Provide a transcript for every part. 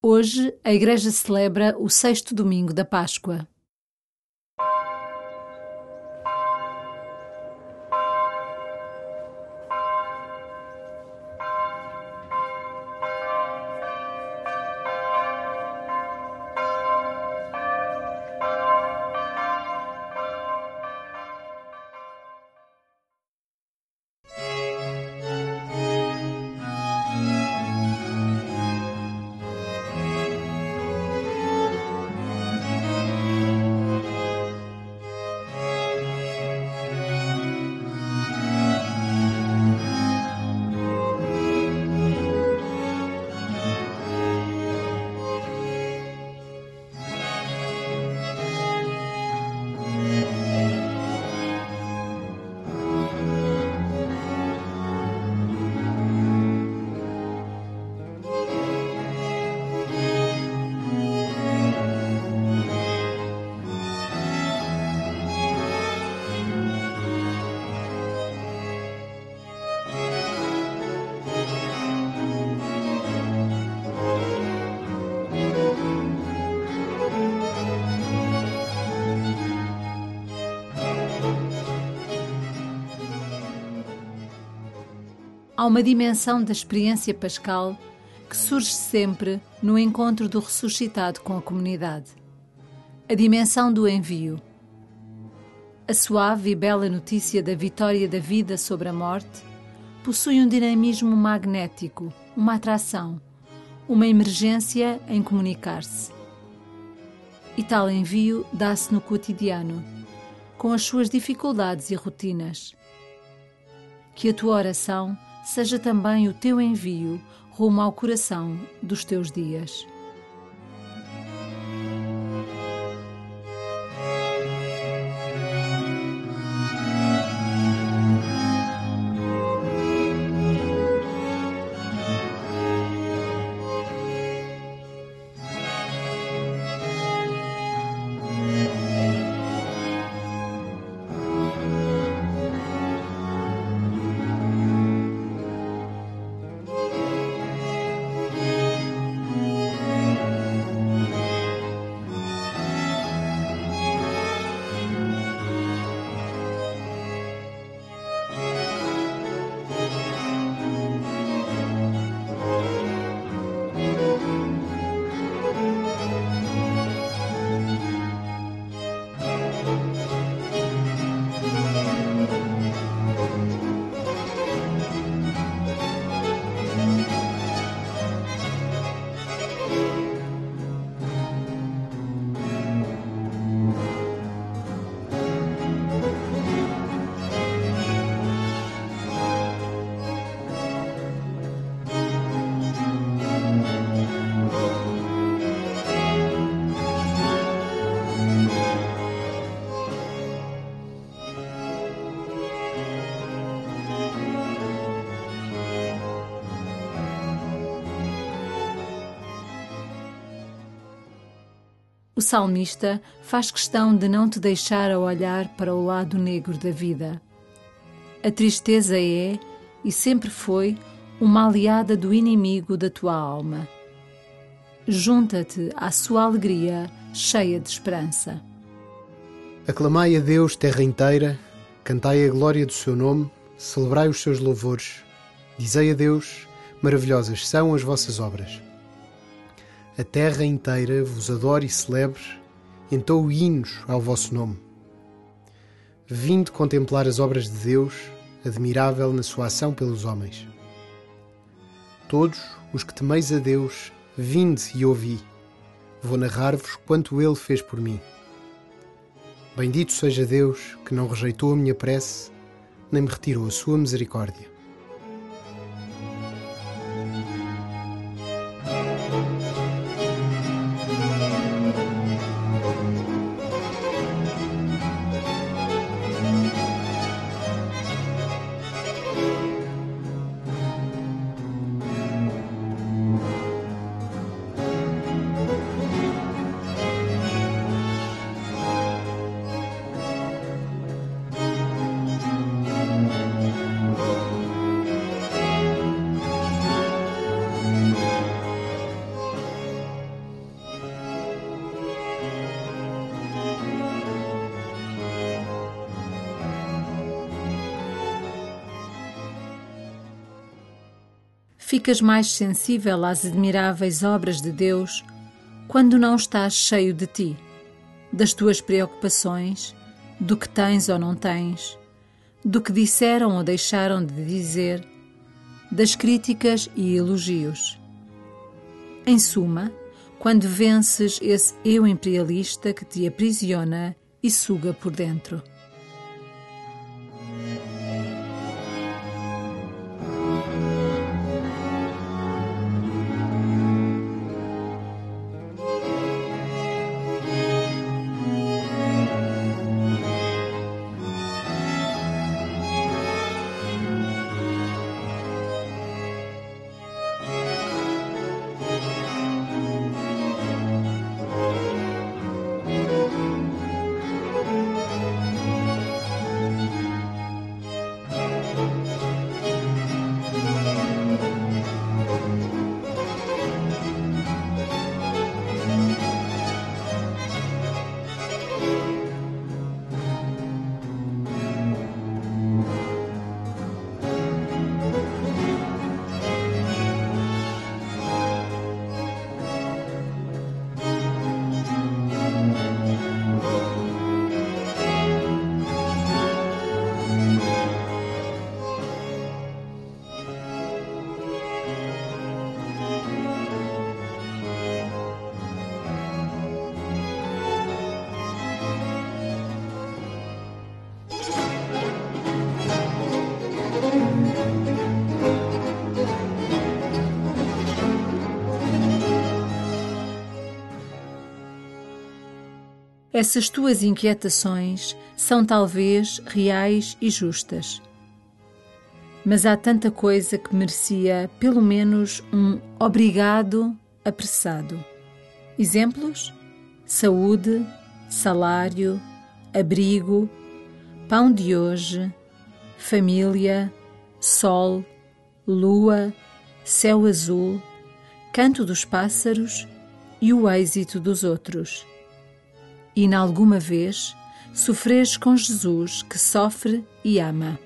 Hoje a Igreja celebra o sexto domingo da Páscoa. Uma dimensão da experiência pascal que surge sempre no encontro do ressuscitado com a comunidade. A dimensão do envio. A suave e bela notícia da vitória da vida sobre a morte possui um dinamismo magnético, uma atração, uma emergência em comunicar-se. E tal envio dá-se no cotidiano, com as suas dificuldades e rotinas. Que a tua oração seja também o teu envio rumo ao coração dos teus dias. O salmista faz questão de não te deixar a olhar para o lado negro da vida. A tristeza é, e sempre foi, uma aliada do inimigo da tua alma. Junta-te à sua alegria, cheia de esperança. Aclamai a Deus, terra inteira, cantai a glória do seu nome, celebrai os seus louvores. Dizei a Deus: maravilhosas são as vossas obras. A terra inteira vos adore e celebre, entou hinos ao vosso nome. Vinde contemplar as obras de Deus, admirável na sua ação pelos homens. Todos os que temeis a Deus, vinde e ouvi. Vou narrar-vos quanto Ele fez por mim. Bendito seja Deus, que não rejeitou a minha prece, nem me retirou a sua misericórdia. Ficas mais sensível às admiráveis obras de Deus quando não estás cheio de ti, das tuas preocupações, do que tens ou não tens, do que disseram ou deixaram de dizer, das críticas e elogios. Em suma, quando vences esse eu imperialista que te aprisiona e suga por dentro. Essas tuas inquietações são talvez reais e justas. Mas há tanta coisa que merecia pelo menos um obrigado apressado. Exemplos? Saúde, salário, abrigo, pão de hoje, família, sol, lua, céu azul, canto dos pássaros e o êxito dos outros e, em alguma vez, sofres com Jesus que sofre e ama.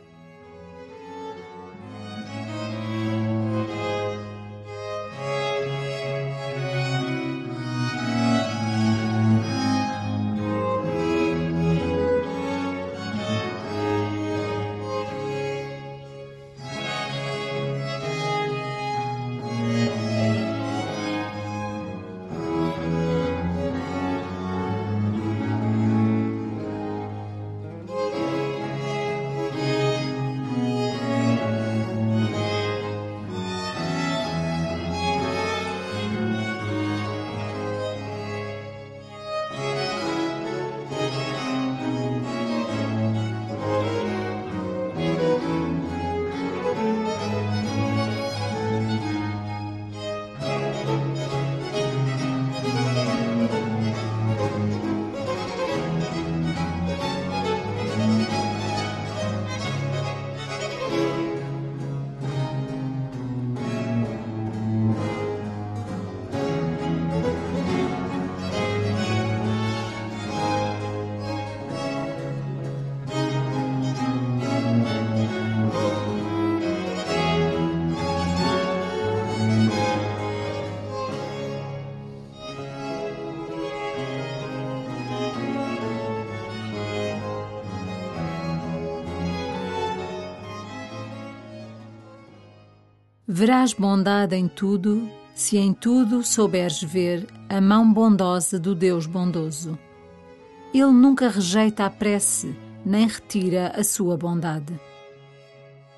Verás bondade em tudo, se em tudo souberes ver a mão bondosa do Deus bondoso. Ele nunca rejeita a prece, nem retira a sua bondade.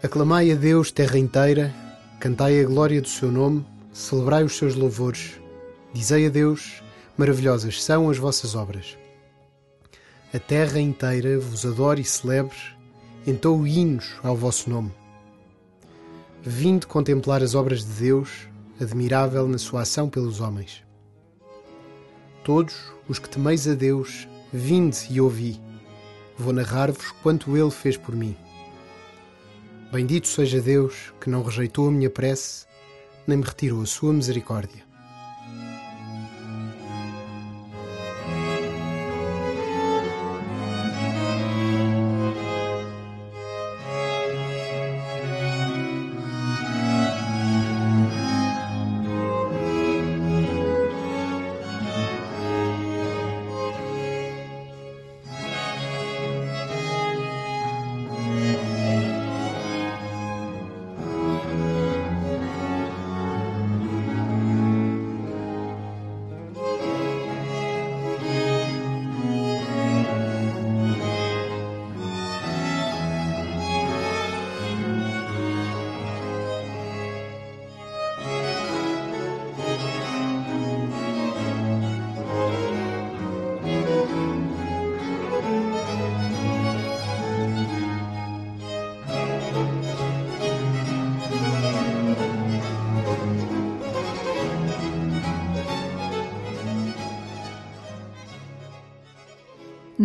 Aclamai a Deus, terra inteira, cantai a glória do seu nome, celebrai os seus louvores. Dizei a Deus, maravilhosas são as vossas obras. A terra inteira vos adore e celebre, entou hinos ao vosso nome. Vinde contemplar as obras de Deus, admirável na sua ação pelos homens. Todos os que temeis a Deus, vinde e ouvi. Vou narrar-vos quanto Ele fez por mim. Bendito seja Deus, que não rejeitou a minha prece, nem me retirou a sua misericórdia.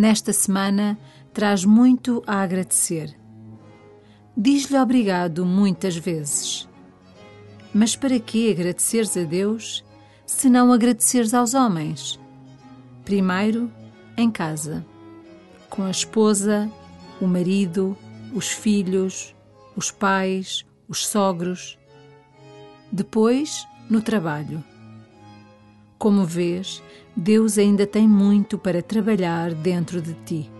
Nesta semana traz muito a agradecer. Diz-lhe obrigado muitas vezes. Mas para que agradeceres a Deus se não agradeceres aos homens? Primeiro, em casa, com a esposa, o marido, os filhos, os pais, os sogros. Depois, no trabalho. Como vês, Deus ainda tem muito para trabalhar dentro de ti.